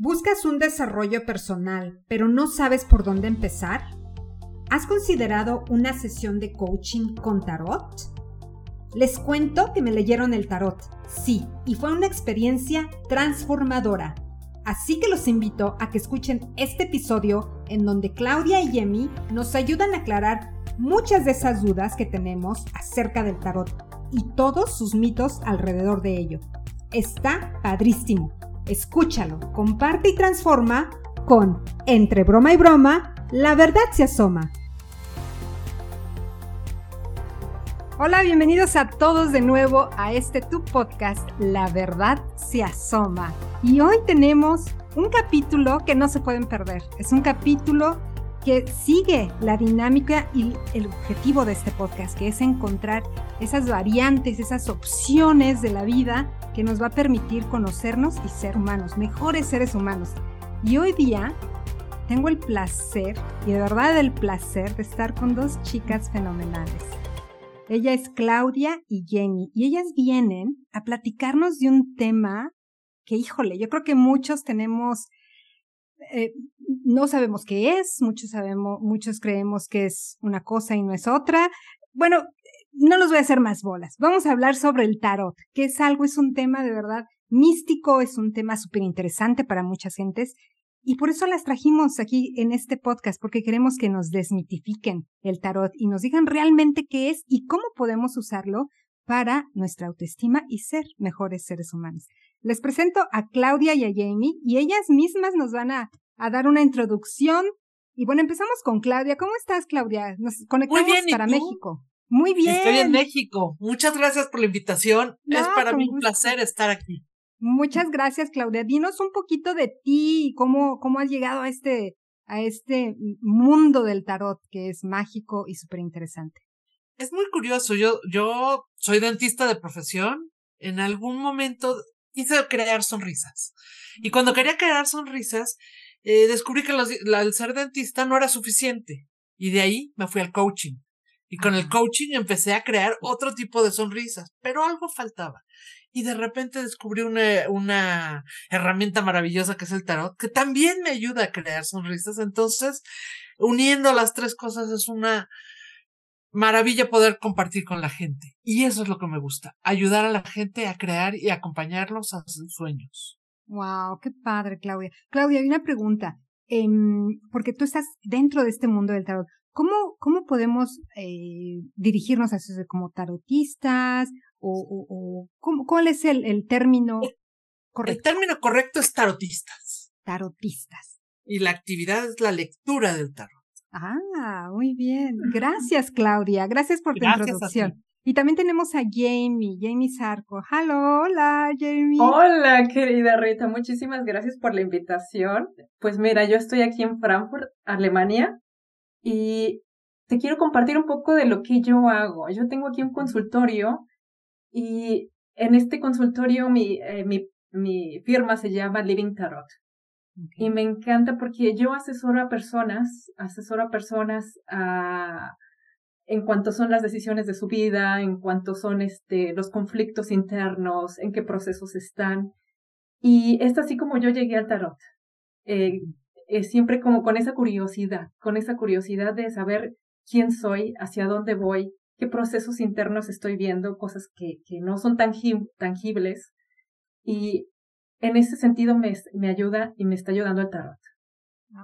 ¿Buscas un desarrollo personal, pero no sabes por dónde empezar? ¿Has considerado una sesión de coaching con tarot? Les cuento que me leyeron el tarot, sí, y fue una experiencia transformadora. Así que los invito a que escuchen este episodio en donde Claudia y Yemi nos ayudan a aclarar muchas de esas dudas que tenemos acerca del tarot y todos sus mitos alrededor de ello. Está padrísimo. Escúchalo, comparte y transforma con Entre broma y broma, la verdad se asoma. Hola, bienvenidos a todos de nuevo a este tu podcast, La verdad se asoma. Y hoy tenemos un capítulo que no se pueden perder. Es un capítulo que sigue la dinámica y el objetivo de este podcast, que es encontrar esas variantes, esas opciones de la vida que nos va a permitir conocernos y ser humanos, mejores seres humanos. Y hoy día tengo el placer, y de verdad el placer, de estar con dos chicas fenomenales. Ella es Claudia y Jenny, y ellas vienen a platicarnos de un tema que, híjole, yo creo que muchos tenemos, eh, no sabemos qué es, muchos sabemos, muchos creemos que es una cosa y no es otra. Bueno, no los voy a hacer más bolas. Vamos a hablar sobre el tarot, que es algo, es un tema de verdad místico, es un tema súper interesante para muchas gentes. Y por eso las trajimos aquí en este podcast, porque queremos que nos desmitifiquen el tarot y nos digan realmente qué es y cómo podemos usarlo para nuestra autoestima y ser mejores seres humanos. Les presento a Claudia y a Jamie y ellas mismas nos van a, a dar una introducción. Y bueno, empezamos con Claudia. ¿Cómo estás, Claudia? Nos conectamos para México. Muy bien. Estoy en México. Muchas gracias por la invitación. es para mí un placer estar aquí. Muchas gracias, Claudia. Dinos un poquito de ti y cómo, cómo has llegado a este, a este mundo del tarot que es mágico y súper interesante. Es muy curioso. Yo, yo soy dentista de profesión. En algún momento quise crear sonrisas. Y cuando quería crear sonrisas, eh, descubrí que los, el ser dentista no era suficiente. Y de ahí me fui al coaching. Y con el coaching empecé a crear otro tipo de sonrisas, pero algo faltaba. Y de repente descubrí una, una herramienta maravillosa que es el tarot, que también me ayuda a crear sonrisas. Entonces, uniendo las tres cosas es una maravilla poder compartir con la gente. Y eso es lo que me gusta, ayudar a la gente a crear y acompañarlos a sus sueños. Wow, qué padre, Claudia. Claudia, hay una pregunta. Em, porque tú estás dentro de este mundo del tarot. ¿Cómo, cómo podemos eh, dirigirnos a eso como tarotistas? ¿O, o, cuál es el, el término correcto? El término correcto es tarotistas. Tarotistas. Y la actividad es la lectura del tarot. Ah, muy bien. Gracias, Claudia. Gracias por tu introducción. Y también tenemos a Jamie, Jamie Sarco. Hello, hola, Jamie. Hola, querida Rita. Muchísimas gracias por la invitación. Pues mira, yo estoy aquí en Frankfurt, Alemania, y te quiero compartir un poco de lo que yo hago. Yo tengo aquí un consultorio y en este consultorio mi, eh, mi, mi, firma se llama Living Tarot. Y me encanta porque yo asesoro a personas, asesoro a personas a, en cuanto son las decisiones de su vida, en cuanto son este, los conflictos internos, en qué procesos están. Y es así como yo llegué al tarot. Eh, siempre como con esa curiosidad, con esa curiosidad de saber quién soy, hacia dónde voy, qué procesos internos estoy viendo, cosas que, que no son tangibles. Y en ese sentido me, me ayuda y me está ayudando el tarot.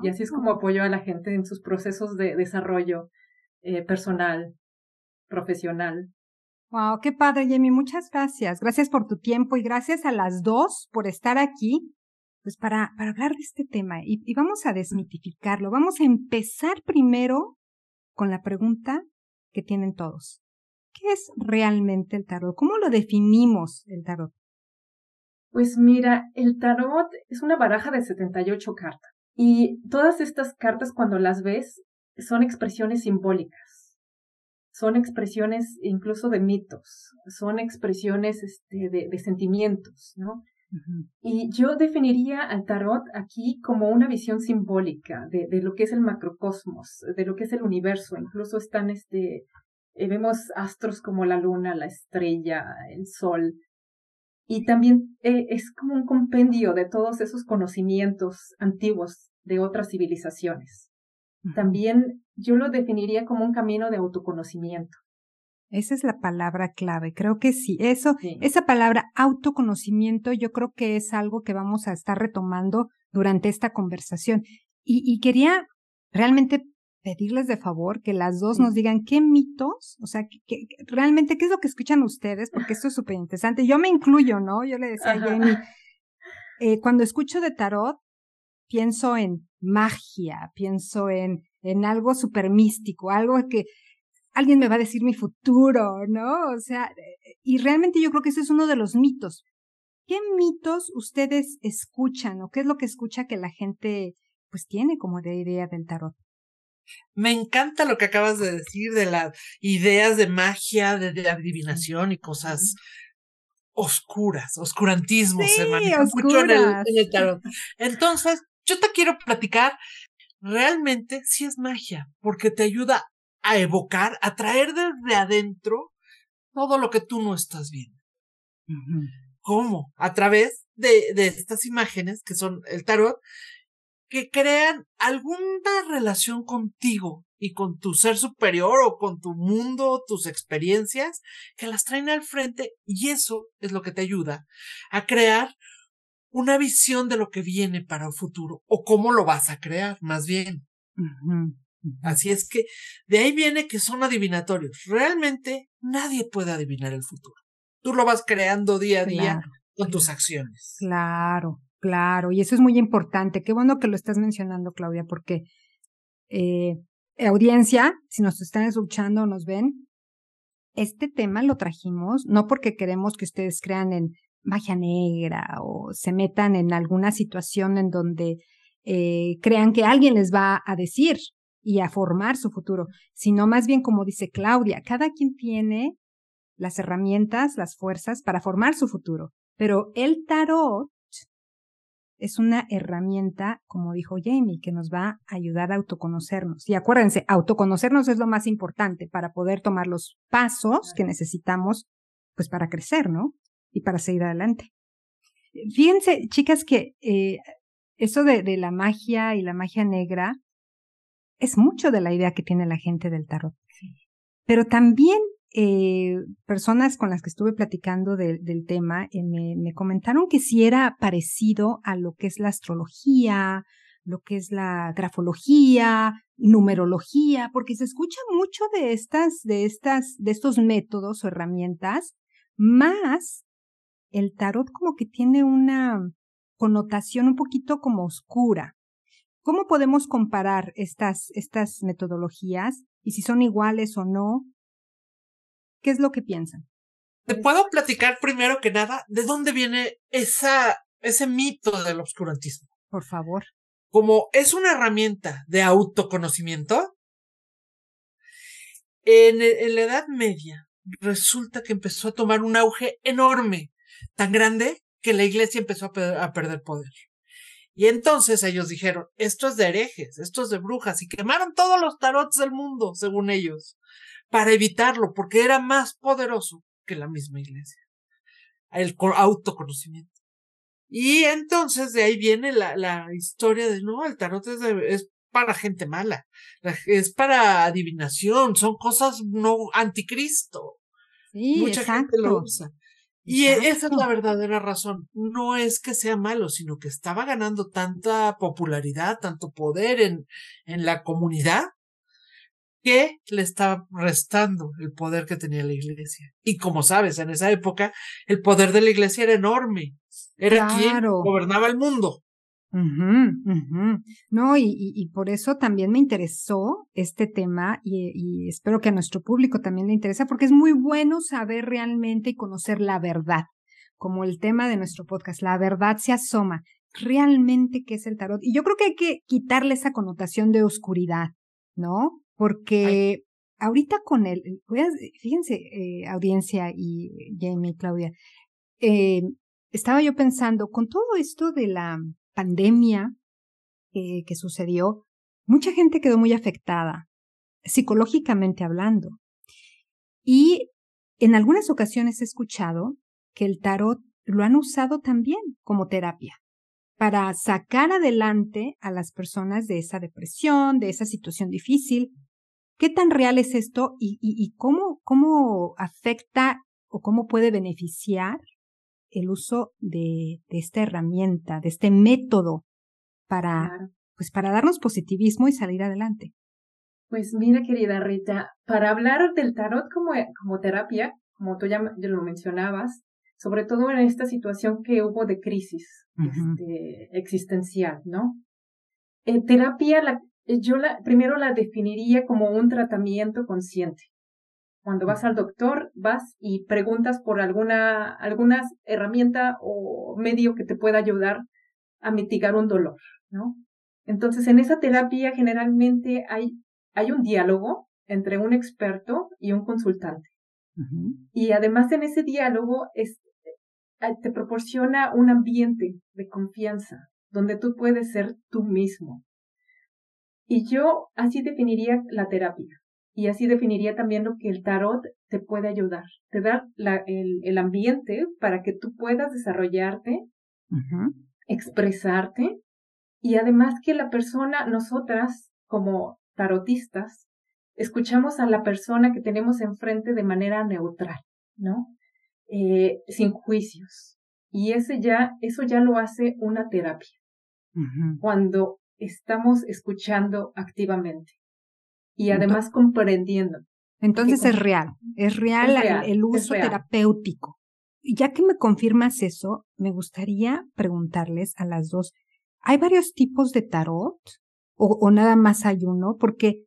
y así es como ah. apoyo a la gente en sus procesos de desarrollo eh, personal, profesional. Wow, qué padre, Jamie. Muchas gracias. Gracias por tu tiempo y gracias a las dos por estar aquí pues para, para hablar de este tema y, y vamos a desmitificarlo. Vamos a empezar primero con la pregunta que tienen todos. ¿Qué es realmente el tarot? ¿Cómo lo definimos el tarot? Pues mira, el tarot es una baraja de 78 cartas y todas estas cartas cuando las ves son expresiones simbólicas, son expresiones incluso de mitos, son expresiones este, de, de sentimientos, ¿no? Y yo definiría al tarot aquí como una visión simbólica de, de, lo que es el macrocosmos, de lo que es el universo. Incluso están, este, eh, vemos astros como la luna, la estrella, el sol. Y también eh, es como un compendio de todos esos conocimientos antiguos de otras civilizaciones. También yo lo definiría como un camino de autoconocimiento. Esa es la palabra clave. Creo que sí. Eso, esa palabra autoconocimiento, yo creo que es algo que vamos a estar retomando durante esta conversación. Y, y quería realmente pedirles de favor que las dos nos digan qué mitos, o sea, que, realmente qué es lo que escuchan ustedes, porque esto es súper interesante. Yo me incluyo, ¿no? Yo le decía a Jenny, eh, cuando escucho de tarot, pienso en magia, pienso en, en algo súper místico, algo que alguien me va a decir mi futuro, ¿no? O sea, y realmente yo creo que ese es uno de los mitos. ¿Qué mitos ustedes escuchan o qué es lo que escucha que la gente pues tiene como de idea del tarot? Me encanta lo que acabas de decir de las ideas de magia, de, adivinación y cosas oscuras, oscurantismo se maneja mucho en el, tarot. Entonces, yo te quiero platicar, realmente sí es magia, porque te ayuda a evocar, a traer desde adentro todo lo que tú no estás viendo. ¿Cómo? A través de, de estas imágenes que son el tarot, que crean alguna relación contigo y con tu ser superior o con tu mundo, tus experiencias, que las traen al frente y eso es lo que te ayuda a crear una visión de lo que viene para el futuro o cómo lo vas a crear, más bien. Así es que de ahí viene que son adivinatorios. Realmente nadie puede adivinar el futuro. Tú lo vas creando día a día con tus acciones. Claro, Claro, y eso es muy importante. Qué bueno que lo estás mencionando, Claudia, porque eh, audiencia, si nos están escuchando o nos ven, este tema lo trajimos no porque queremos que ustedes crean en magia negra o se metan en alguna situación en donde eh, crean que alguien les va a decir y a formar su futuro, sino más bien como dice Claudia, cada quien tiene las herramientas, las fuerzas para formar su futuro, pero el tarot es una herramienta, como dijo Jamie, que nos va a ayudar a autoconocernos. Y acuérdense, autoconocernos es lo más importante para poder tomar los pasos que necesitamos, pues para crecer, ¿no? Y para seguir adelante. Fíjense, chicas, que eh, eso de, de la magia y la magia negra es mucho de la idea que tiene la gente del tarot. Pero también eh, personas con las que estuve platicando del tema eh, me, me, comentaron que si era parecido a lo que es la astrología, lo que es la grafología, numerología, porque se escucha mucho de estas, de estas, de estos métodos o herramientas, más el tarot como que tiene una connotación un poquito como oscura. ¿Cómo podemos comparar estas, estas metodologías y si son iguales o no? ¿Qué es lo que piensan? Te puedo platicar primero que nada de dónde viene esa, ese mito del obscurantismo. Por favor. Como es una herramienta de autoconocimiento, en, en la Edad Media resulta que empezó a tomar un auge enorme, tan grande que la iglesia empezó a, a perder poder. Y entonces ellos dijeron, esto es de herejes, esto es de brujas, y quemaron todos los tarots del mundo, según ellos para evitarlo, porque era más poderoso que la misma iglesia. El autoconocimiento. Y entonces de ahí viene la, la historia de, no, el tarot es, es para gente mala, es para adivinación, son cosas no anticristo. Sí, Mucha gente lo usa. Y esa es la verdadera razón. No es que sea malo, sino que estaba ganando tanta popularidad, tanto poder en, en la comunidad, que le estaba restando el poder que tenía la iglesia. Y como sabes, en esa época el poder de la iglesia era enorme. Era quien gobernaba el mundo. No, y, y, por eso también me interesó este tema y, y, espero que a nuestro público también le interesa porque es muy bueno saber realmente y conocer la verdad, como el tema de nuestro podcast, la verdad se asoma, realmente qué es el tarot. Y yo creo que hay que quitarle esa connotación de oscuridad, ¿no? porque ahorita con el, fíjense, eh, audiencia y Jamie, Claudia, eh, estaba yo pensando, con todo esto de la pandemia que sucedió, mucha gente quedó muy afectada, psicológicamente hablando. Y en algunas ocasiones he escuchado que el tarot lo han usado también como terapia para sacar adelante a las personas de esa depresión, de esa situación difícil. ¿Qué tan real es esto y, y, cómo, cómo afecta o cómo puede beneficiar el uso de, de esta herramienta, de este método para, pues para darnos positivismo y salir adelante? Pues mira, querida Rita, para hablar del tarot como, como terapia, como tú ya, lo mencionabas, sobre todo en esta situación que hubo de crisis este, existencial, ¿no? En terapia, la, yo la, primero la definiría como un tratamiento consciente. Cuando vas al doctor, vas y preguntas por alguna, alguna herramienta o medio que te pueda ayudar a mitigar un dolor, ¿no? Entonces, en esa terapia generalmente hay, hay un diálogo entre un experto y un consultante. Y además en ese diálogo es, eh, te proporciona un ambiente de confianza donde tú puedes ser tú mismo. Y yo así definiría la terapia y así definiría también lo que el tarot te puede ayudar. Te da el, el, ambiente para que tú puedas desarrollarte, expresarte y además que la persona, nosotras como tarotistas, escuchamos a la persona que tenemos enfrente de manera neutral, ¿no? Eh, sin juicios. Y ese ya, eso ya lo hace una terapia. Cuando estamos escuchando activamente y además comprendiendo. Entonces es real, es real, el, uso terapéutico. Y ya que me confirmas eso, me gustaría preguntarles a las dos, ¿Hay varios tipos de tarot o, nada más hay uno? Porque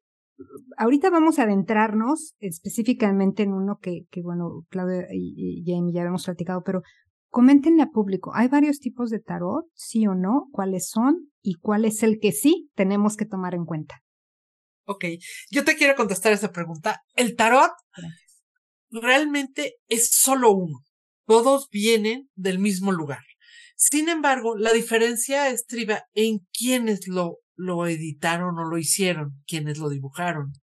ahorita vamos a adentrarnos específicamente en uno que, que bueno, Claudia y, Jamie ya hemos platicado, pero coméntenle a público, ¿hay varios tipos de tarot? ¿Sí o no? ¿Cuáles son? ¿Y cuál es el que sí tenemos que tomar en cuenta? Ok, yo te quiero contestar esa pregunta. El tarot realmente es solo uno. Todos vienen del mismo lugar. Sin embargo, la diferencia estriba en quienes lo, lo editaron o lo hicieron, quienes lo dibujaron.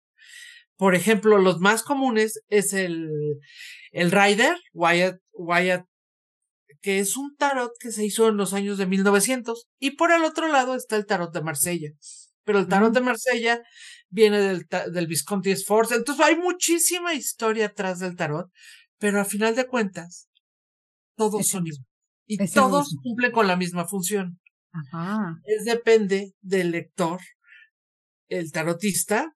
Por ejemplo, los más comunes es el, el Rider, Wyatt, Wyatt, que es un tarot que se hizo en los años de 1900. Y por el otro lado está el tarot de Marsella. Pero el tarot de Marsella viene del, del Visconti Sforza. Entonces hay muchísima historia atrás del tarot, pero a final de cuentas, todos son iguales. Y todos cumplen con la misma función. Ajá. Es depende del lector, el tarotista,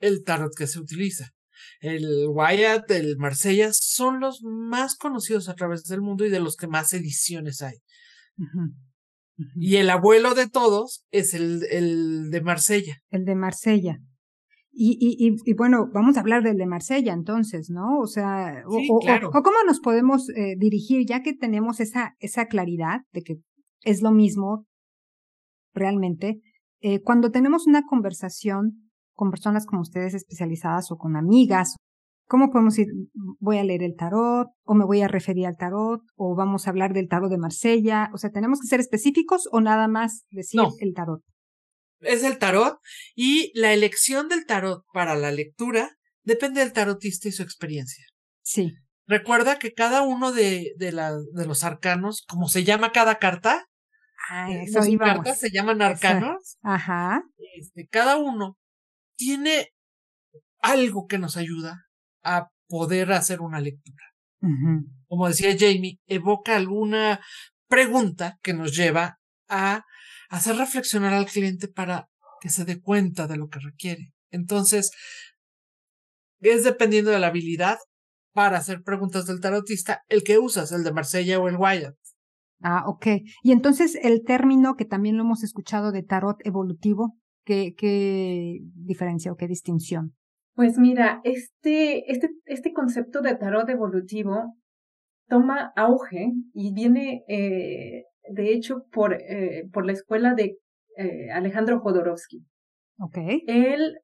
el tarot que se utiliza. El Wyatt, el Marsella son los más conocidos a través del mundo y de los que más ediciones hay. Y el abuelo de todos es el, el de Marsella. El de Marsella. Y, y, y, bueno, vamos a hablar del de Marsella entonces, ¿no? O sea, o, cómo nos podemos eh, dirigir, ya que tenemos esa, esa claridad de que es lo mismo realmente, eh, cuando tenemos una conversación con personas como ustedes especializadas o con amigas, ¿cómo podemos ir? Voy a leer el tarot, o me voy a referir al tarot, o vamos a hablar del tarot de Marsella, o sea, ¿tenemos que ser específicos o nada más decir el tarot? es el tarot y la elección del tarot para la lectura depende del tarotista y su experiencia. Sí. Recuerda que cada uno de, de, la, de los arcanos, como se llama cada carta, ah, eh, cartas se llaman arcanos. Ajá. Este, cada uno tiene algo que nos ayuda a poder hacer una lectura. Como decía Jamie, evoca alguna pregunta que nos lleva a hacer reflexionar al cliente para que se dé cuenta de lo que requiere. Entonces, es dependiendo de la habilidad para hacer preguntas del tarotista, el que usas, el de Marsella o el Wyatt. Ah, ok. Y entonces el término que también lo hemos escuchado de tarot evolutivo, ¿qué, qué diferencia o qué distinción? Pues mira, este, este, este concepto de tarot evolutivo toma auge y viene eh, de hecho, por, eh, por la escuela de eh, Alejandro Jodorowsky. Okay. Él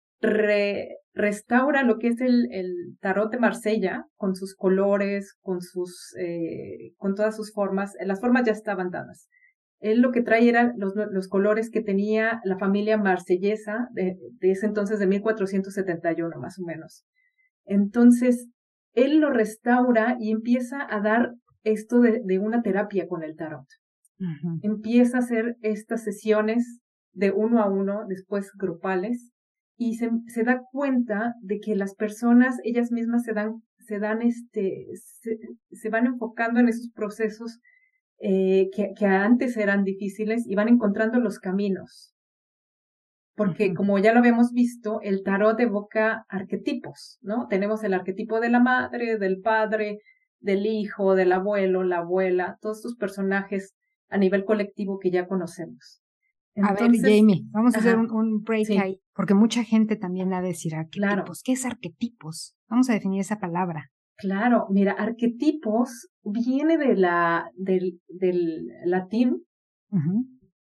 restaura lo que es el, el, tarot de Marsella con sus colores, con sus, eh, con todas sus formas. Las formas ya estaban dadas. Él lo que trae eran los, los colores que tenía la familia marsellesa de, de ese entonces de 1471 más o menos. Entonces, él lo restaura y empieza a dar esto de, una terapia con el tarot. Empieza a hacer estas sesiones de uno a uno, después grupales, y se, se, da cuenta de que las personas, ellas mismas se dan, se dan este, se, van enfocando en esos procesos eh, que, que, antes eran difíciles y van encontrando los caminos. Porque como ya lo habíamos visto, el tarot evoca arquetipos, ¿no? Tenemos el arquetipo de la madre, del padre, del hijo, del abuelo, la abuela, todos estos personajes a nivel colectivo que ya conocemos a ver, Jamie, vamos a hacer un, break ahí, porque mucha gente también ha de decir arquetipos. ¿Qué es arquetipos? Vamos a definir esa palabra. Claro, mira, arquetipos viene de la, del, del latín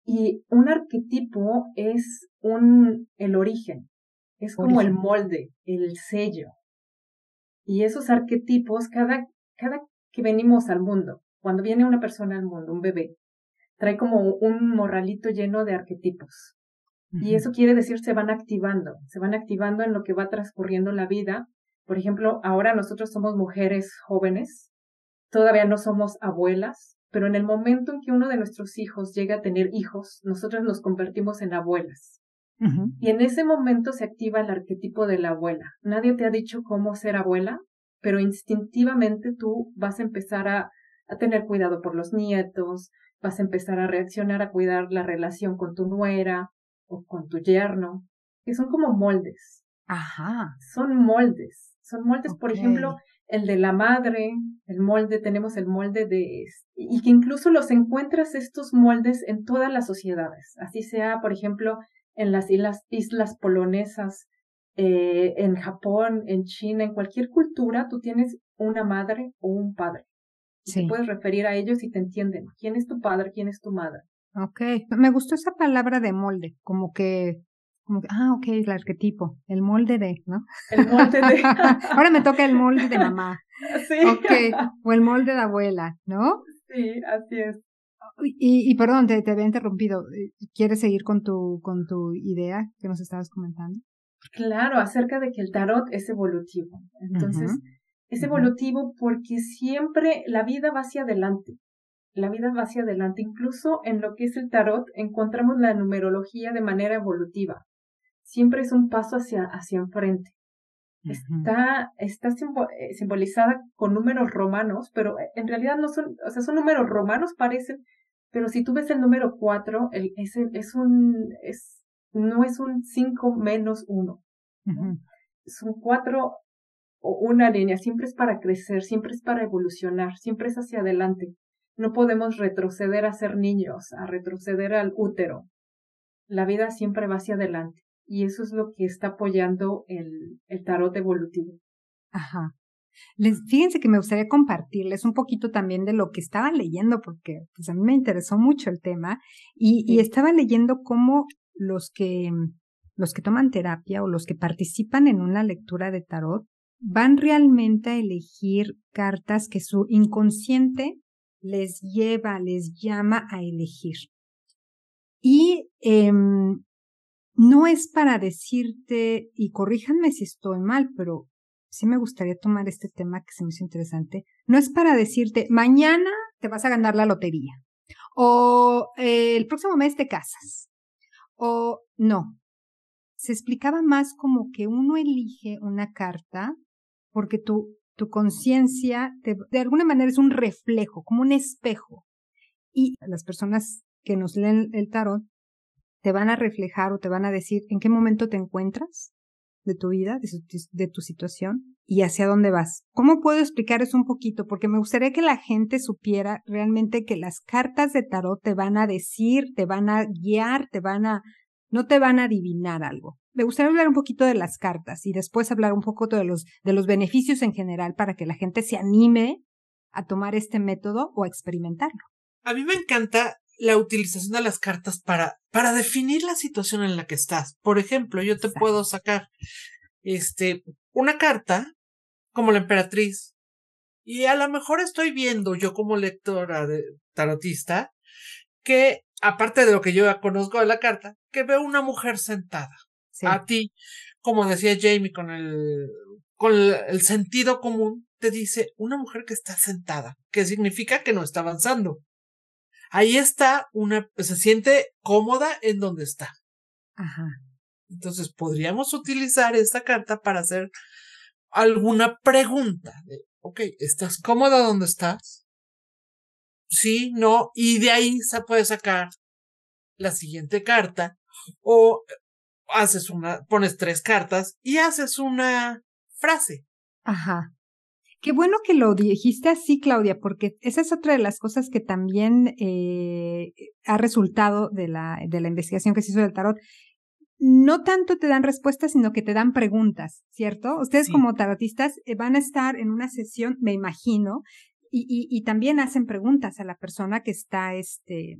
y un arquetipo es un, el origen, es como el molde, el sello. Y esos arquetipos, cada, cada que venimos al mundo, cuando viene una persona al mundo, un bebé, trae como un morralito lleno de arquetipos. Y eso quiere decir se van activando, se van activando en lo que va transcurriendo la vida. Por ejemplo, ahora nosotros somos mujeres jóvenes, todavía no somos abuelas, pero en el momento en que uno de nuestros hijos llega a tener hijos, nosotros nos convertimos en abuelas. Y en ese momento se activa el arquetipo de la abuela. Nadie te ha dicho cómo ser abuela, pero instintivamente tú vas a empezar a, a tener cuidado por los nietos, vas a empezar a reaccionar a cuidar la relación con tu nuera o con tu yerno, que son como moldes. Ajá. Son moldes. Son moldes, por ejemplo, el de la madre, el molde, tenemos el molde de... Y que incluso los encuentras estos moldes en todas las sociedades. Así sea, por ejemplo, en las islas, islas polonesas, eh, en Japón, en China, en cualquier cultura, tú tienes una madre o un padre. Sí. puedes referir a ellos y te entienden. ¿Quién es tu padre? ¿Quién es tu madre? Ok, me gustó esa palabra de molde, como que, como que, ah, ok, el arquetipo, el molde de, ¿no? El molde de. Ahora me toca el molde de mamá. Sí. Ok, o el molde de abuela, ¿no? Sí, así es. Y, y perdón, te, te había interrumpido. ¿Quieres seguir con tu, con tu idea que nos estabas comentando? Claro, acerca de que el tarot es evolutivo. Entonces, es evolutivo porque siempre la vida va hacia adelante. La vida va hacia adelante. Incluso en lo que es el tarot encontramos la numerología de manera evolutiva. Siempre es un paso hacia, hacia enfrente. Está, está eh, simbolizada con números romanos, pero eh, en realidad no son, o sea, son números romanos parecen, pero si tú ves el número 4, el, es, es un, es, no es un 5 menos 1. Son cuatro o una línea, siempre es para crecer, siempre es para evolucionar, siempre es hacia adelante. No podemos retroceder a ser niños, a retroceder al útero. La vida siempre va hacia adelante. Y eso es lo que está apoyando el, el tarot evolutivo. Ajá. Les, fíjense que me gustaría compartirles un poquito también de lo que estaba leyendo, porque pues a mí me interesó mucho el tema, y, y estaba leyendo cómo los que, los que toman terapia o los que participan en una lectura de tarot van realmente a elegir cartas que su inconsciente les lleva, les llama a elegir. Y em, no es para decirte, y corríjanme si estoy mal, pero sí me gustaría tomar este tema que se me hizo interesante, no es para decirte, mañana te vas a ganar la lotería, o eh, el próximo mes te casas, o no. Se explicaba más como que uno elige una carta porque tu, tu conciencia de alguna manera es un reflejo, como un espejo. Y las personas que nos leen el tarot te van a reflejar o te van a decir en qué momento te encuentras de tu vida, de, tu situación y hacia dónde vas. ¿Cómo puedo explicar eso un poquito? Porque me gustaría que la gente supiera realmente que las cartas de tarot te van a decir, te van a guiar, te van a, no te van a adivinar algo me gustaría hablar un poquito de las cartas y después hablar un poco de los, de los beneficios en general para que la gente se anime a tomar este método o a experimentarlo. A mí me encanta la utilización de las cartas para, para definir la situación en la que estás. Por ejemplo, yo te puedo sacar este, una carta como la emperatriz y a lo mejor estoy viendo yo como lectora de tarotista que aparte de lo que yo ya conozco de la carta, que veo una mujer sentada a ti, como decía Jamie, con el, con el, sentido común, te dice una mujer que está sentada, que significa que no está avanzando. Ahí está una, se siente cómoda en donde está. Ajá. Entonces podríamos utilizar esta carta para hacer alguna pregunta. De, ok, ¿estás cómoda donde estás? Sí, no, y de ahí se puede sacar la siguiente carta o haces una, pones tres cartas y haces una frase. Ajá. Qué bueno que lo dijiste así, Claudia, porque esa es otra de las cosas que también eh, ha resultado de la, de la investigación que se hizo del tarot. No tanto te dan respuestas, sino que te dan preguntas, ¿cierto? Ustedes como tarotistas eh, van a estar en una sesión, me imagino, y, y, y, también hacen preguntas a la persona que está, este,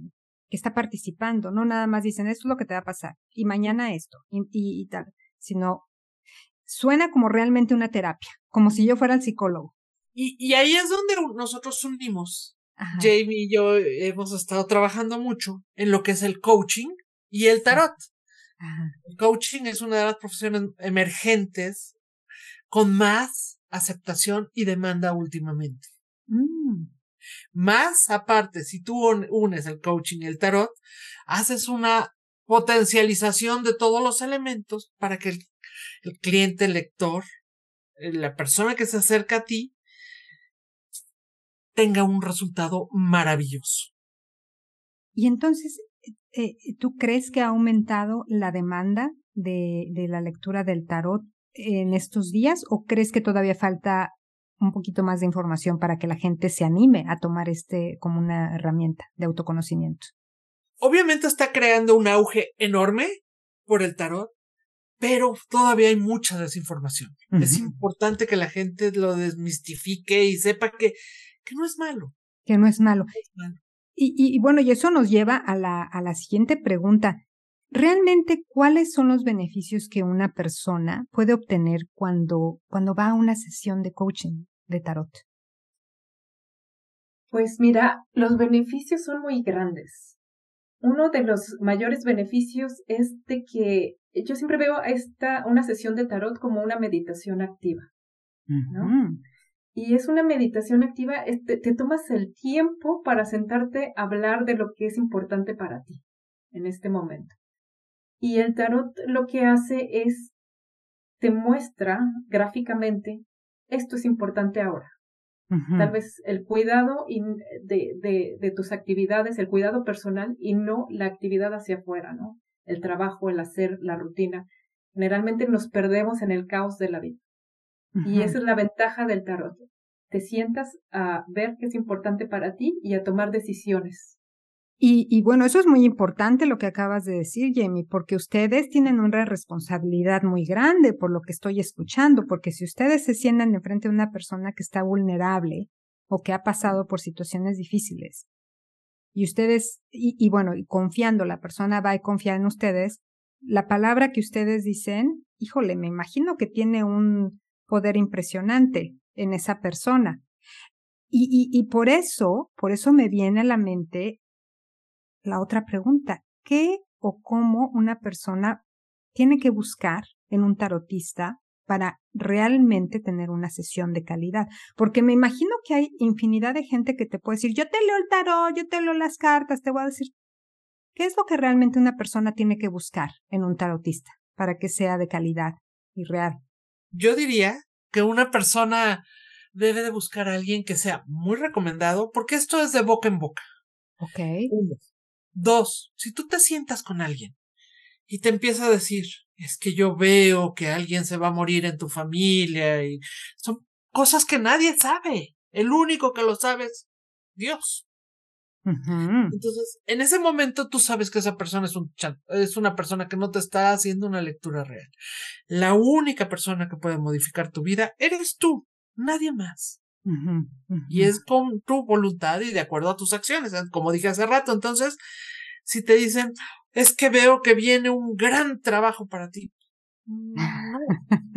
que está participando. No nada más dicen, esto es lo que te va a pasar, y mañana esto, y, y tal, sino suena como realmente una terapia, como si yo fuera el psicólogo. Y, y ahí es donde nosotros unimos. Jamie y yo hemos estado trabajando mucho en lo que es el coaching y el tarot. El coaching es una de las profesiones emergentes con más aceptación y demanda últimamente. Mm. Más aparte, si tú unes el coaching y el tarot, haces una potencialización de todos los elementos para que el el cliente, el lector, eh, la persona que se acerca a ti, tenga un resultado maravilloso. Y entonces, eh, eh, ¿tú crees que ha aumentado la demanda de, de la lectura del tarot en estos días o crees que todavía falta un poquito más de información para que la gente se anime a tomar este como una herramienta de autoconocimiento? Obviamente está creando un auge enorme por el tarot, pero todavía hay mucha desinformación. Es importante que la gente lo desmistifique y sepa que, que no es malo. Que no es malo. Y, y, bueno, y eso nos lleva a la, a la siguiente pregunta. ¿Realmente cuáles son los beneficios que una persona puede obtener cuando, cuando va a una sesión de coaching de tarot? Pues mira, los beneficios son muy grandes. Uno de los mayores beneficios es de que yo siempre veo esta, una sesión de tarot como una meditación activa, ¿no? Y es una meditación activa, te, te tomas el tiempo para sentarte a hablar de lo que es importante para ti en este momento. Y el tarot lo que hace es, te muestra gráficamente, esto es importante ahora. Tal vez el cuidado de, de, de, tus actividades, el cuidado personal y no la actividad hacia afuera, ¿no? el trabajo, el hacer, la rutina. Generalmente nos perdemos en el caos de la vida. Y esa es la ventaja del tarot. Te sientas a ver qué es importante para ti y a tomar decisiones. Y, y, bueno, eso es muy importante lo que acabas de decir, Jamie, porque ustedes tienen una responsabilidad muy grande por lo que estoy escuchando, porque si ustedes se sientan enfrente de una persona que está vulnerable o que ha pasado por situaciones difíciles y ustedes, y, y bueno, y confiando, la persona va a confiar en ustedes, la palabra que ustedes dicen, híjole, me imagino que tiene un poder impresionante en esa persona. Y, y, y por eso, por eso me viene a la mente la otra pregunta, ¿qué o cómo una persona tiene que buscar en un tarotista para realmente tener una sesión de calidad. Porque me imagino que hay infinidad de gente que te puede decir, yo te leo el tarot, yo te leo las cartas, te voy a decir, ¿qué es lo que realmente una persona tiene que buscar en un tarotista para que sea de calidad y real? Yo diría que una persona debe de buscar a alguien que sea muy recomendado, porque esto es de boca en boca. Ok. Uno. Dos, si tú te sientas con alguien y te empieza a decir, es que yo veo que alguien se va a morir en tu familia y son cosas que nadie sabe. El único que lo sabe es Dios. Entonces, en ese momento tú sabes que esa persona es, un es una persona que no te está haciendo una lectura real. La única persona que puede modificar tu vida eres tú, nadie más. Y es con tu voluntad y de acuerdo a tus acciones, como dije hace rato. Entonces, si te dicen, es que veo que viene un gran trabajo para ti. No.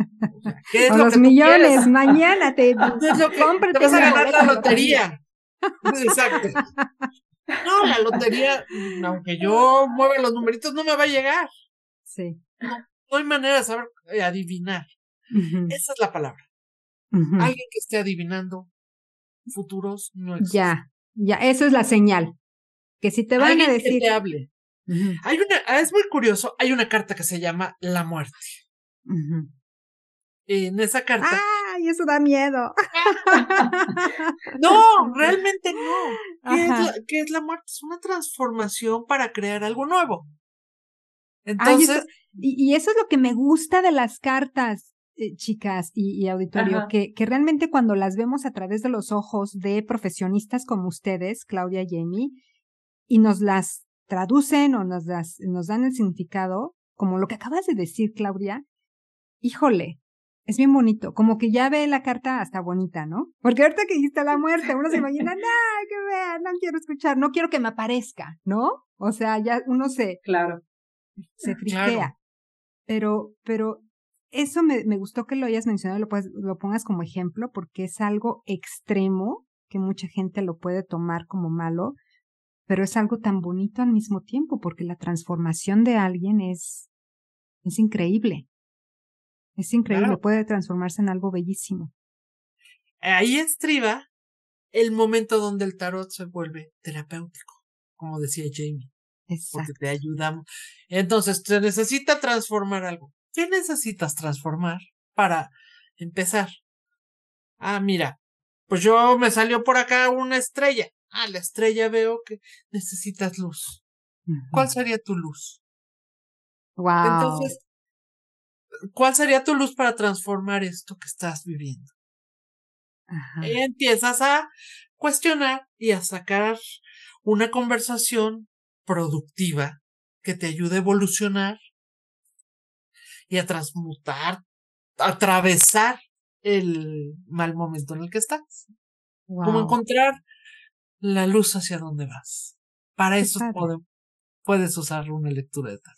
¿qué es lo los que millones, mañana te, lo que, te vas a ganar la lotería. Exacto. No, la lotería, aunque yo mueva los numeritos, no me va a llegar. Sí. No, hay manera de saber eh, adivinar. Esa es la palabra. Alguien que esté adivinando futuros no existe. Ya, ya, eso es la señal. Que si te van a decir. Que te hable. Hay una, ah, es muy curioso, hay una carta que se llama La Muerte. En esa carta. ¡Ay, eso da miedo! no, realmente no. ¿Qué es, la, ¿Qué es, la, muerte? Es una transformación para crear algo nuevo. Entonces. y, eso es lo que me gusta de las cartas. Eh, chicas y, auditorio, que, que, realmente cuando las vemos a través de los ojos de profesionistas como ustedes, Claudia y Jamie, y nos las traducen o nos, das, nos dan el significado, como lo que acabas de decir, Claudia, híjole, es bien bonito, como que ya ve la carta hasta bonita, ¿no? Porque ahorita que dijiste la muerte, uno se imagina, no, que vea, no quiero escuchar, no quiero que me aparezca, ¿no? O sea, ya uno se, claro, se friquea. Pero, pero eso me, me, gustó que lo hayas mencionado, lo, lo pongas como ejemplo, porque es algo extremo que mucha gente lo puede tomar como malo, pero es algo tan bonito al mismo tiempo, porque la transformación de alguien es, es increíble. Es increíble, puede transformarse en algo bellísimo. Ahí estriba el momento donde el tarot se vuelve terapéutico, como decía Jamie. Exacto. Porque te ayudamos. Entonces, se necesita transformar algo. ¿Qué necesitas transformar para empezar? Ah, mira, pues yo me salió por acá una estrella. Ah, la estrella veo que necesitas luz. ¿Cuál sería tu luz? Wow. Entonces, ¿cuál sería tu luz para transformar esto que estás viviendo? empiezas a cuestionar y a sacar una conversación productiva que te ayude a evolucionar y a transmutar, a atravesar el mal momento en el que estás. Como encontrar la luz hacia dónde vas. Para eso puedes usar una lectura de tal.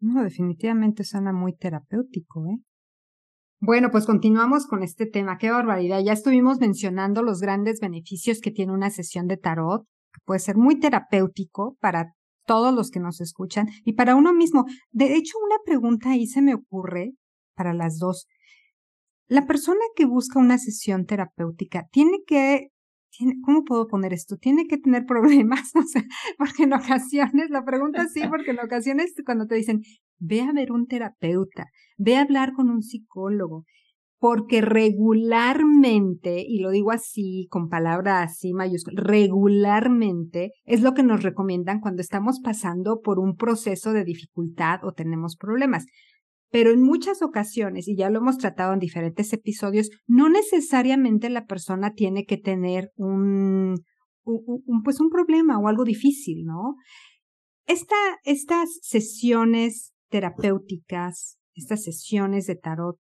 No, definitivamente suena muy terapéutico, ¿eh? Bueno, pues continuamos con este tema. Qué barbaridad. Ya estuvimos mencionando los grandes beneficios que tiene una sesión de tarot, que puede ser muy terapéutico para todos los que nos escuchan y para uno mismo. De hecho, una pregunta ahí se me ocurre para las dos. La persona que busca una sesión terapéutica tiene que, ¿cómo puedo poner esto? Tiene que tener problemas, o sea, porque en ocasiones, la pregunta sí, porque en ocasiones cuando te dicen, ve a ver un terapeuta, ve a hablar con un psicólogo, porque regularmente, y lo digo así, con palabras así mayúsculas, regularmente es lo que nos recomiendan cuando estamos pasando por un proceso de dificultad o tenemos problemas. Pero en muchas ocasiones, y ya lo hemos tratado en diferentes episodios, no necesariamente la persona tiene que tener un, pues un problema o algo difícil, ¿no? Esta, estas sesiones terapéuticas, estas sesiones de tarot,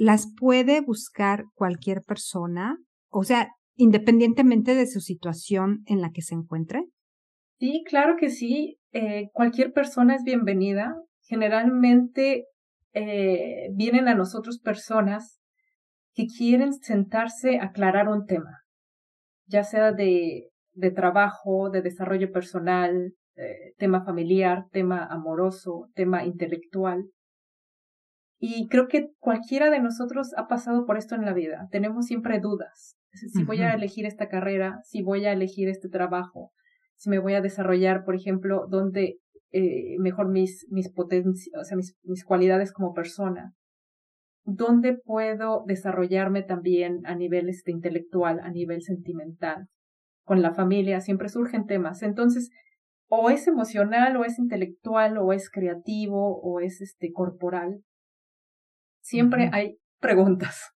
las puede buscar cualquier persona, o sea, independientemente de su situación en la que se encuentre? Sí, claro que sí. Eh, cualquier persona es bienvenida. Generalmente eh, vienen a nosotros personas que quieren sentarse a aclarar un tema, ya sea de, de trabajo, de desarrollo personal, eh, tema familiar, tema amoroso, tema intelectual. Y creo que cualquiera de nosotros ha pasado por esto en la vida. Tenemos siempre dudas. Si voy a elegir esta carrera, si voy a elegir este trabajo, si me voy a desarrollar, por ejemplo, donde eh, mejor mis, mis potencias, o sea, mis, mis cualidades como persona. ¿Dónde puedo desarrollarme también a nivel este, intelectual, a nivel sentimental? Con la familia siempre surgen temas. Entonces, o es emocional, o es intelectual, o es creativo, o es este corporal siempre hay preguntas.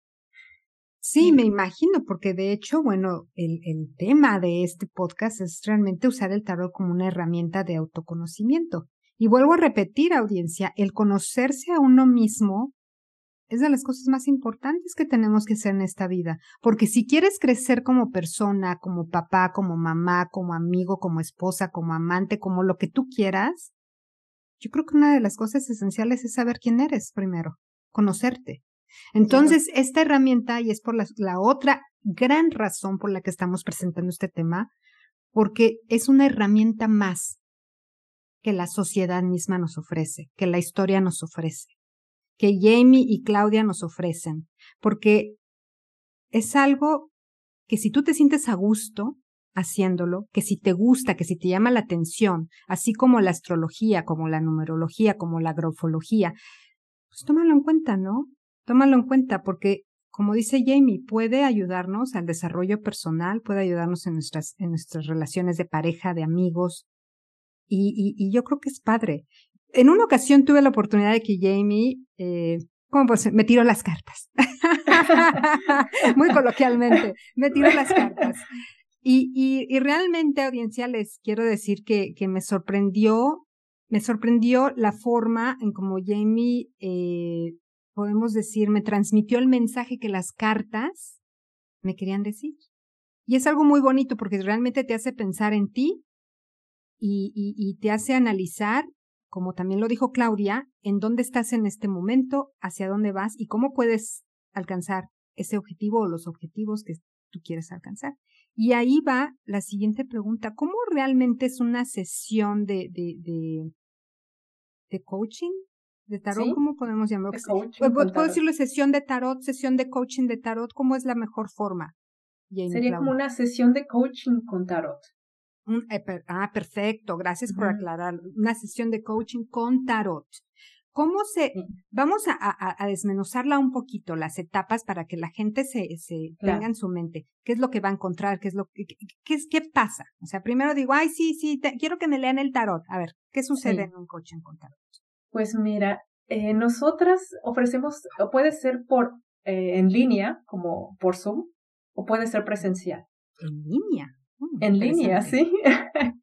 Sí, me imagino, porque de hecho, bueno, el, el tema de este podcast es realmente usar el tarot como una herramienta de autoconocimiento. Y vuelvo a repetir, audiencia, el conocerse a uno mismo es de las cosas más importantes que tenemos que hacer en esta vida. Porque si quieres crecer como persona, como papá, como mamá, como amigo, como esposa, como amante, como lo que tú quieras, yo creo que una de las cosas esenciales es saber quién eres primero conocerte. Entonces, esta herramienta, y es por la, la, otra gran razón por la que estamos presentando este tema, porque es una herramienta más que la sociedad misma nos ofrece, que la historia nos ofrece, que Jamie y Claudia nos ofrecen, porque es algo que si tú te sientes a gusto haciéndolo, que si te gusta, que si te llama la atención, así como la astrología, como la numerología, como la grafología, pues tómalo en cuenta, ¿no? Tómalo en cuenta porque, como dice Jamie, puede ayudarnos al desarrollo personal, puede ayudarnos en nuestras, en nuestras relaciones de pareja, de amigos, y, y, yo creo que es padre. En una ocasión tuve la oportunidad de que Jamie, eh, ¿cómo pues, me tiró las cartas. Muy coloquialmente, me tiró las cartas. Y, y, y, realmente, audiencia, les quiero decir que, que me sorprendió, me sorprendió la forma en como Jamie, eh, podemos decir, me transmitió el mensaje que las cartas me querían decir. Y es algo muy bonito porque realmente te hace pensar en ti y, y, te hace analizar, como también lo dijo Claudia, en dónde estás en este momento, hacia dónde vas y cómo puedes alcanzar ese objetivo o los objetivos que tú quieres alcanzar. Y ahí va la siguiente pregunta. ¿Cómo realmente es una sesión de, de, de coaching? ¿De tarot? ¿Cómo podemos llamarlo? ¿Puedo decirle sesión de tarot, sesión de coaching de tarot? ¿Cómo es la mejor forma? Sería como una sesión de coaching con tarot. eh, per, ah, perfecto. Gracias uh -huh. por aclarar. Una sesión de coaching con tarot. ¿Cómo se, vamos a, a, a, desmenuzarla un poquito, las etapas para que la gente se, se claro. tenga en su mente qué es lo que va a encontrar, qué es lo qué, qué pasa? O sea, primero digo, ay, sí, sí, te, quiero que me lean el tarot. A ver, ¿qué sucede sí. en un coaching con tarot? Pues mira, eh, nosotras ofrecemos, o puede ser por, eh, en línea, como por Zoom, o puede ser presencial. En línea. Mm, en línea, sí.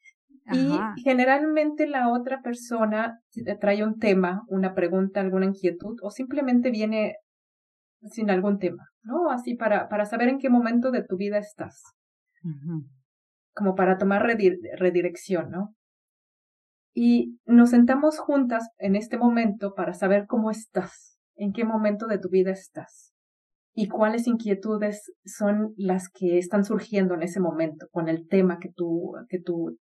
Y generalmente la otra persona trae un tema, una pregunta, alguna inquietud, o simplemente viene sin algún tema, ¿no? Así para, para saber en qué momento de tu vida estás. Uh -huh. Como para tomar redir redirección, ¿no? Y nos sentamos juntas en este momento para saber cómo estás, en qué momento de tu vida estás y cuáles inquietudes son las que están surgiendo en ese momento con el tema que tú, que tú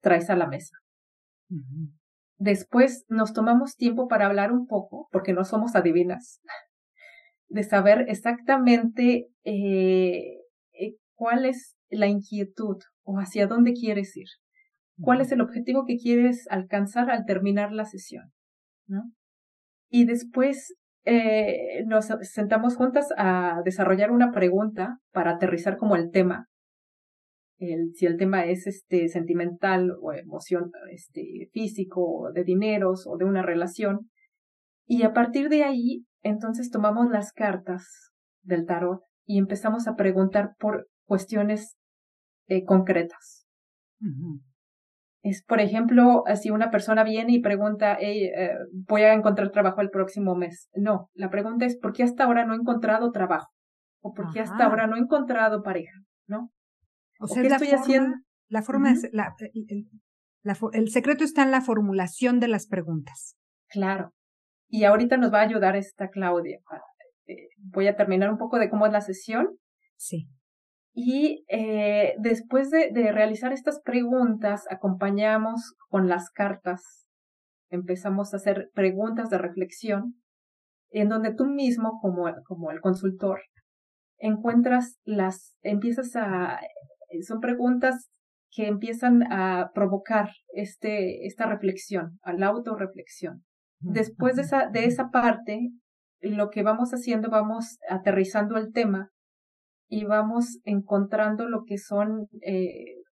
traes a la mesa. Uh -huh. Después nos tomamos tiempo para hablar un poco, porque no somos adivinas, de saber exactamente eh, cuál es la inquietud o hacia dónde quieres ir, cuál es el objetivo que quieres alcanzar al terminar la sesión, ¿no? Y después eh, nos sentamos juntas a desarrollar una pregunta para aterrizar como el tema el, si el tema es este sentimental o emoción este físico de dineros o de una relación y a partir de ahí entonces tomamos las cartas del tarot y empezamos a preguntar por cuestiones eh, concretas uh -huh. Es por ejemplo si una persona viene y pregunta hey, eh, voy a encontrar trabajo el próximo mes no la pregunta es por qué hasta ahora no he encontrado trabajo o por qué hasta ahora no he encontrado pareja no o sea, ¿qué la estoy forma, haciendo? La forma uh -huh. es, la, el, la, el secreto está en la formulación de las preguntas. Claro. Y ahorita nos va a ayudar esta Claudia. Eh, voy a terminar un poco de cómo es la sesión. Sí. Y eh, después de, de realizar estas preguntas, acompañamos con las cartas. Empezamos a hacer preguntas de reflexión, en donde tú mismo, como, como el consultor, encuentras las, empiezas a son preguntas que empiezan a provocar este, esta reflexión, a la autorreflexión. Después de esa, de esa parte, lo que vamos haciendo, vamos aterrizando el tema y vamos encontrando lo que son eh,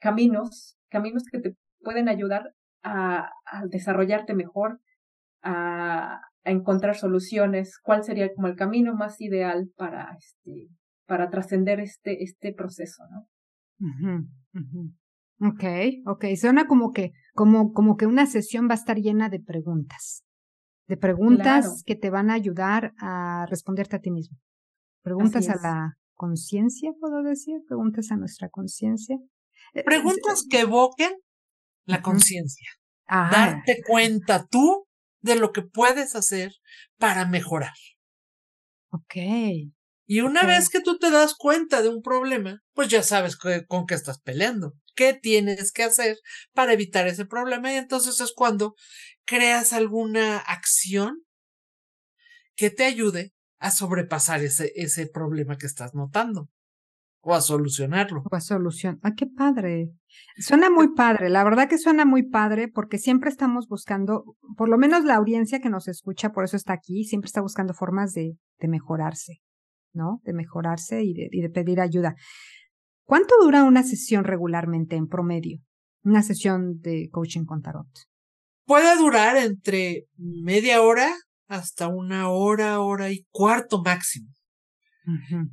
caminos, caminos que te pueden ayudar a, a desarrollarte mejor, a, a, encontrar soluciones, cuál sería como el camino más ideal para este, para trascender este, este proceso, ¿no? Uh -huh, uh -huh. Okay, okay. Suena como que, como, como que una sesión va a estar llena de preguntas. De preguntas claro. que te van a ayudar a responderte a ti mismo. Preguntas a la conciencia, puedo decir, preguntas a nuestra conciencia. Eh, preguntas que evoquen la conciencia. Darte cuenta tú de lo que puedes hacer para mejorar. Ok, y una okay. vez que tú te das cuenta de un problema, pues ya sabes que, con qué estás peleando, qué tienes que hacer para evitar ese problema y entonces es cuando creas alguna acción que te ayude a sobrepasar ese, ese problema que estás notando o a solucionarlo. O a solución. Ah, qué padre. Suena muy padre, la verdad que suena muy padre porque siempre estamos buscando, por lo menos la audiencia que nos escucha, por eso está aquí, siempre está buscando formas de, de mejorarse, ¿no? De mejorarse y de, y de pedir ayuda. ¿Cuánto dura una sesión regularmente en promedio? Una sesión de coaching con tarot. Puede durar entre media hora hasta una hora, hora y cuarto máximo.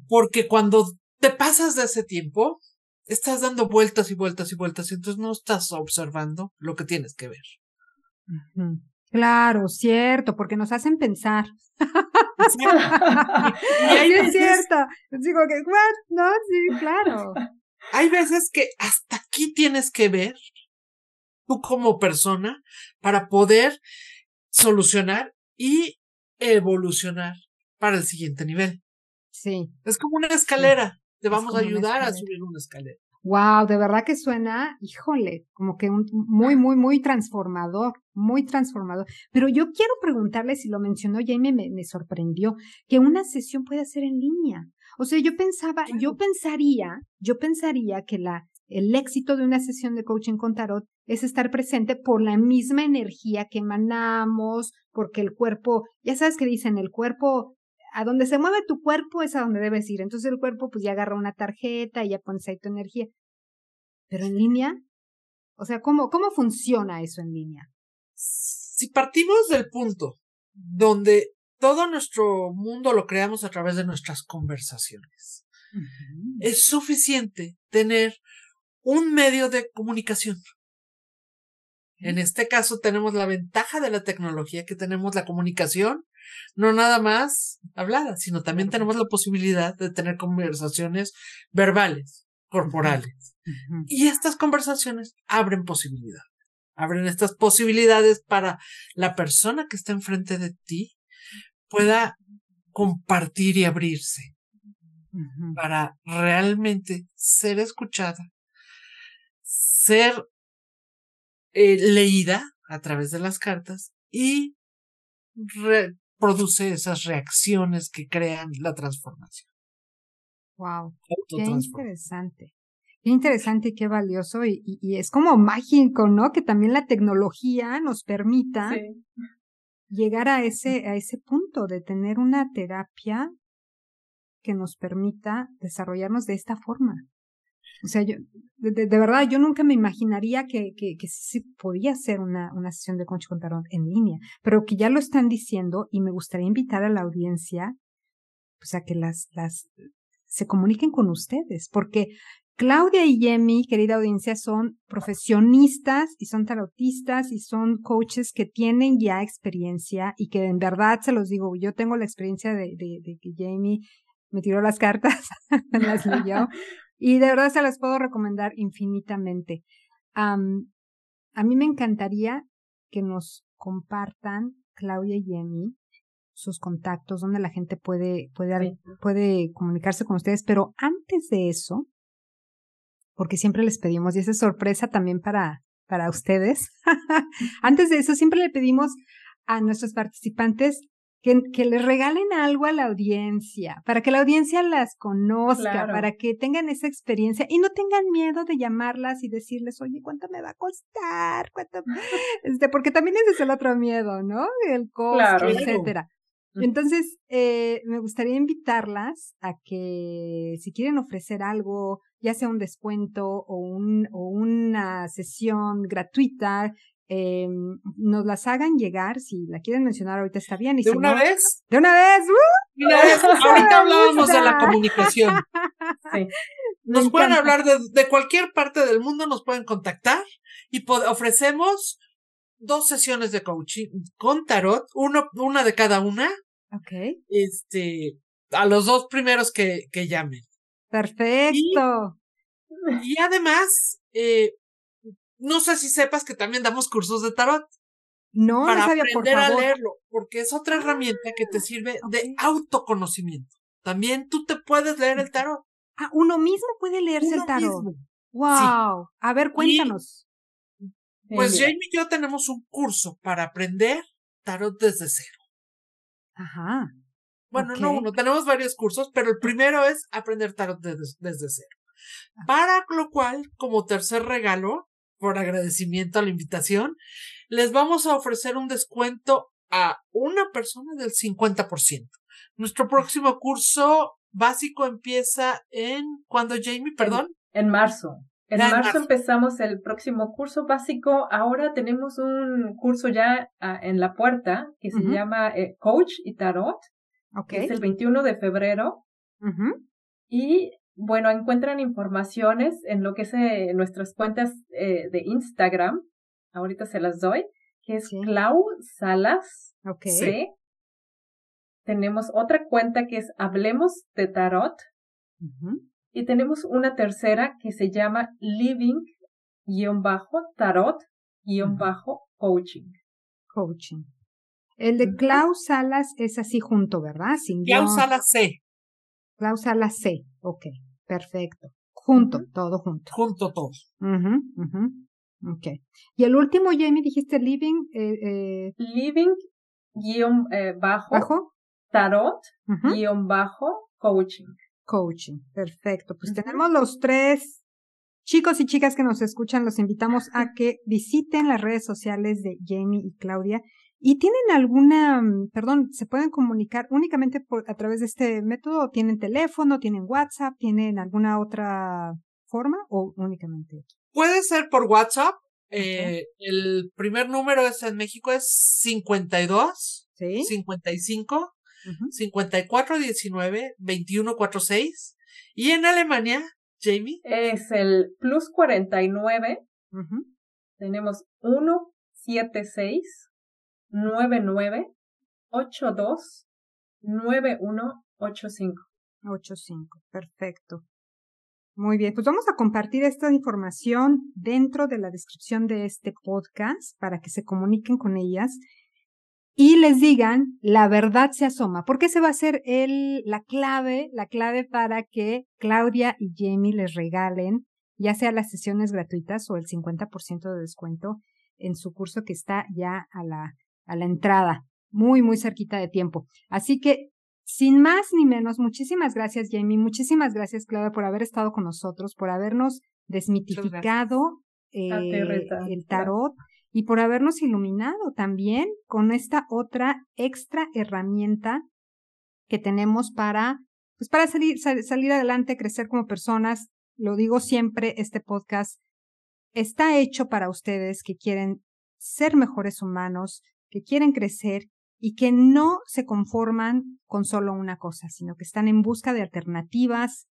Porque cuando te pasas de ese tiempo, estás dando vueltas y vueltas y vueltas y entonces no estás observando lo que tienes que ver. Claro, cierto, porque nos hacen pensar. y, ahí es cierto. Digo que, No, sí, claro. Hay veces que hasta aquí tienes que ver tú como persona para poder solucionar y evolucionar para el siguiente nivel. Sí. Es como una escalera. Te vamos a ayudar a subir una escalera. Wow, de verdad que suena, híjole, como que un, muy, muy, muy transformador, muy transformador. Pero yo quiero preguntarle si lo mencionó Jaime, me, me sorprendió, que una sesión puede ser en línea. O sea, yo pensaba, yo pensaría, yo pensaría que la, el éxito de una sesión de coaching con tarot es estar presente por la misma energía que emanamos, porque el cuerpo, ya sabes que dicen, el cuerpo a donde se mueve tu cuerpo es a donde debes ir. Entonces el cuerpo pues ya agarra una tarjeta y ya pones ahí tu energía. Pero en línea, o sea, ¿cómo, cómo funciona eso en línea? Si partimos del punto donde todo nuestro mundo lo creamos a través de nuestras conversaciones, es suficiente tener un medio de comunicación. En este caso tenemos la ventaja de la tecnología que tenemos la comunicación no nada más hablada, sino también tenemos la posibilidad de tener conversaciones verbales, corporales. Y estas conversaciones abren posibilidades. Abren estas posibilidades para la persona que está enfrente de ti pueda compartir y abrirse para realmente ser escuchada, ser eh, leída a través de las cartas y produce esas reacciones que crean la transformación. Wow, qué interesante. Qué interesante y qué valioso y, y, es como mágico, ¿no? Que también la tecnología nos permita llegar a ese, a ese punto de tener una terapia que nos permita desarrollarnos de esta forma. O sea, yo, de, verdad, yo nunca me imaginaría que, que, que sí podía ser una, una sesión de coach con tarot en línea, pero que ya lo están diciendo y me gustaría invitar a la audiencia, pues a que las, las, se comuniquen con ustedes, porque Claudia y Yemi, querida audiencia, son profesionistas y son tarotistas y son coaches que tienen ya experiencia y que en verdad se los digo, yo tengo la experiencia de, de, de que Jamie me tiró las cartas, las leyó, y de verdad se las puedo recomendar infinitamente. a mí me encantaría que nos compartan, Claudia y Jenny, sus contactos, donde la gente puede, puede, puede comunicarse con ustedes. Pero antes de eso, porque siempre les pedimos, y esa es sorpresa también para, para ustedes, antes de eso siempre le pedimos a nuestros participantes que, que les regalen algo a la audiencia, para que la audiencia las conozca, para que tengan esa experiencia y no tengan miedo de llamarlas y decirles, oye, ¿cuánto me va a costar? ¿Cuánto? Este, porque también ese es el otro miedo, ¿no? El costo, etcétera. Entonces, eh, me gustaría invitarlas a que si quieren ofrecer algo, ya sea un descuento o, un, o una sesión gratuita, eh, nos las hagan llegar. Si la quieren mencionar ahorita está bien. Y ¿De si una no, vez? De una vez. ¡uh! Una vez. Ahorita hablábamos de la comunicación. Sí. Nos pueden hablar de, de, cualquier parte del mundo, nos pueden contactar y ofrecemos dos sesiones de coaching con tarot, uno, una de cada una. Ok. Este, a los dos primeros que, que llamen. Perfecto. Y, y además, eh, no sé si sepas que también damos cursos de tarot. No, para no sabía, aprender por a leerlo, porque es otra herramienta que te sirve de autoconocimiento. También tú te puedes leer el tarot. Ah, uno mismo puede leerse Uno el tarot. mismo. Wow. A ver, cuéntanos. Pues Mira. Jamie y yo tenemos un curso para aprender tarot desde cero. Ajá. Bueno, no uno, tenemos varios cursos, pero el primero es aprender tarot desde cero. Ah. Para lo cual, como tercer regalo, por agradecimiento a la invitación, les vamos a ofrecer un descuento a una persona del 50%. Nuestro próximo curso básico empieza en, ¿cuándo, Jamie? Perdón. En, marzo. En marzo, empezamos el próximo curso básico. Ahora tenemos un curso ya ah, en la puerta que se llama eh, Coach y Tarot. Okay. es el 21 de febrero. Y bueno, encuentran informaciones en lo que es eh, nuestras cuentas eh, de Instagram. Ahorita se las doy, que es Clau Salas. Okay. Tenemos otra cuenta que es Hablemos de Tarot. Y tenemos una tercera que se llama Living-Tarot-Coaching. Coaching. El de Clau Salas es así junto, ¿verdad? Sin Clau Salas C. Clau Salas C. Ok, perfecto. Junto, todo junto. Junto todo. Ok. Y el último, Jamie, dijiste Living. Eh, eh... Living guion eh, bajo, bajo, tarot guion bajo coaching. Coaching, perfecto. Pues tenemos los tres chicos y chicas que nos escuchan, los invitamos a que visiten las redes sociales de Jamie y Claudia ¿Y tienen alguna, mm, perdón, se pueden comunicar únicamente por, a través de este método? ¿Tienen teléfono, tienen WhatsApp, tienen alguna otra forma o únicamente? Puede ser por WhatsApp. Eh, el primer número es en México es 52 ¿Sí? 55 54 19 21 46 y en Alemania, Jamie es el plus 49 tenemos 176 9982 9185. 85, perfecto. Muy bien, pues vamos a compartir esta información dentro de la descripción de este podcast para que se comuniquen con ellas y les digan la verdad se asoma, porque se va a ser el, la clave, la clave para que Claudia y Jamie les regalen ya sea las sesiones gratuitas o el 50% de descuento en su curso que está ya a la a la entrada, muy, muy cerquita de tiempo. Así que, sin más ni menos, muchísimas gracias, Jamie, muchísimas gracias, Claudia, por haber estado con nosotros, por habernos desmitificado eh, el tarot y por habernos iluminado también con esta otra extra herramienta que tenemos para, pues para salir, salir adelante, crecer como personas. Lo digo siempre, este podcast está hecho para ustedes que quieren ser mejores humanos, que quieren crecer y que no se conforman con solo una cosa, sino que están en busca de alternativas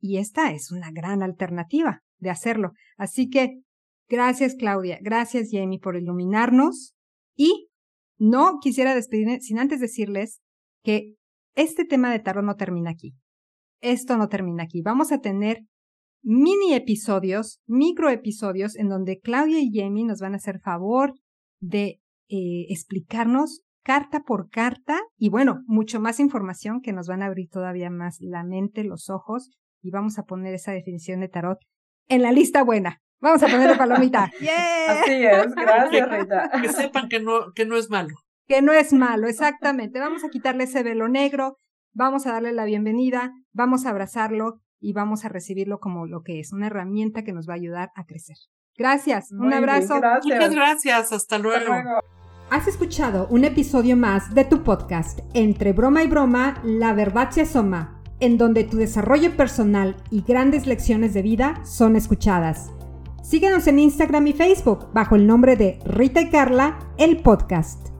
y esta es una gran alternativa de hacerlo. Así que gracias Claudia, gracias Jamie por iluminarnos y no quisiera despedirme sin antes decirles que este tema de tarot no termina aquí. Esto no termina aquí. Vamos a tener mini episodios, micro episodios en donde Claudia y Jamie nos van a hacer favor de eh, explicarnos carta por carta y bueno, mucho más información que nos van a abrir todavía más la mente, los ojos y vamos a poner esa definición de tarot en la lista buena. Vamos a ponerle palomita. Así es, gracias Rita. Que sepan que no, que no es malo. Que no es malo, exactamente. Vamos a quitarle ese velo negro, vamos a darle la bienvenida, vamos a abrazarlo y vamos a recibirlo como lo que es, una herramienta que nos va a ayudar a crecer. Gracias, un abrazo. Muchas gracias, hasta luego. Has escuchado un episodio más de tu podcast, Entre Broma y Broma, la verdad se asoma, en donde tu desarrollo personal y grandes lecciones de vida son escuchadas. Síguenos en Instagram y Facebook bajo el nombre de Rita y Carla, el podcast.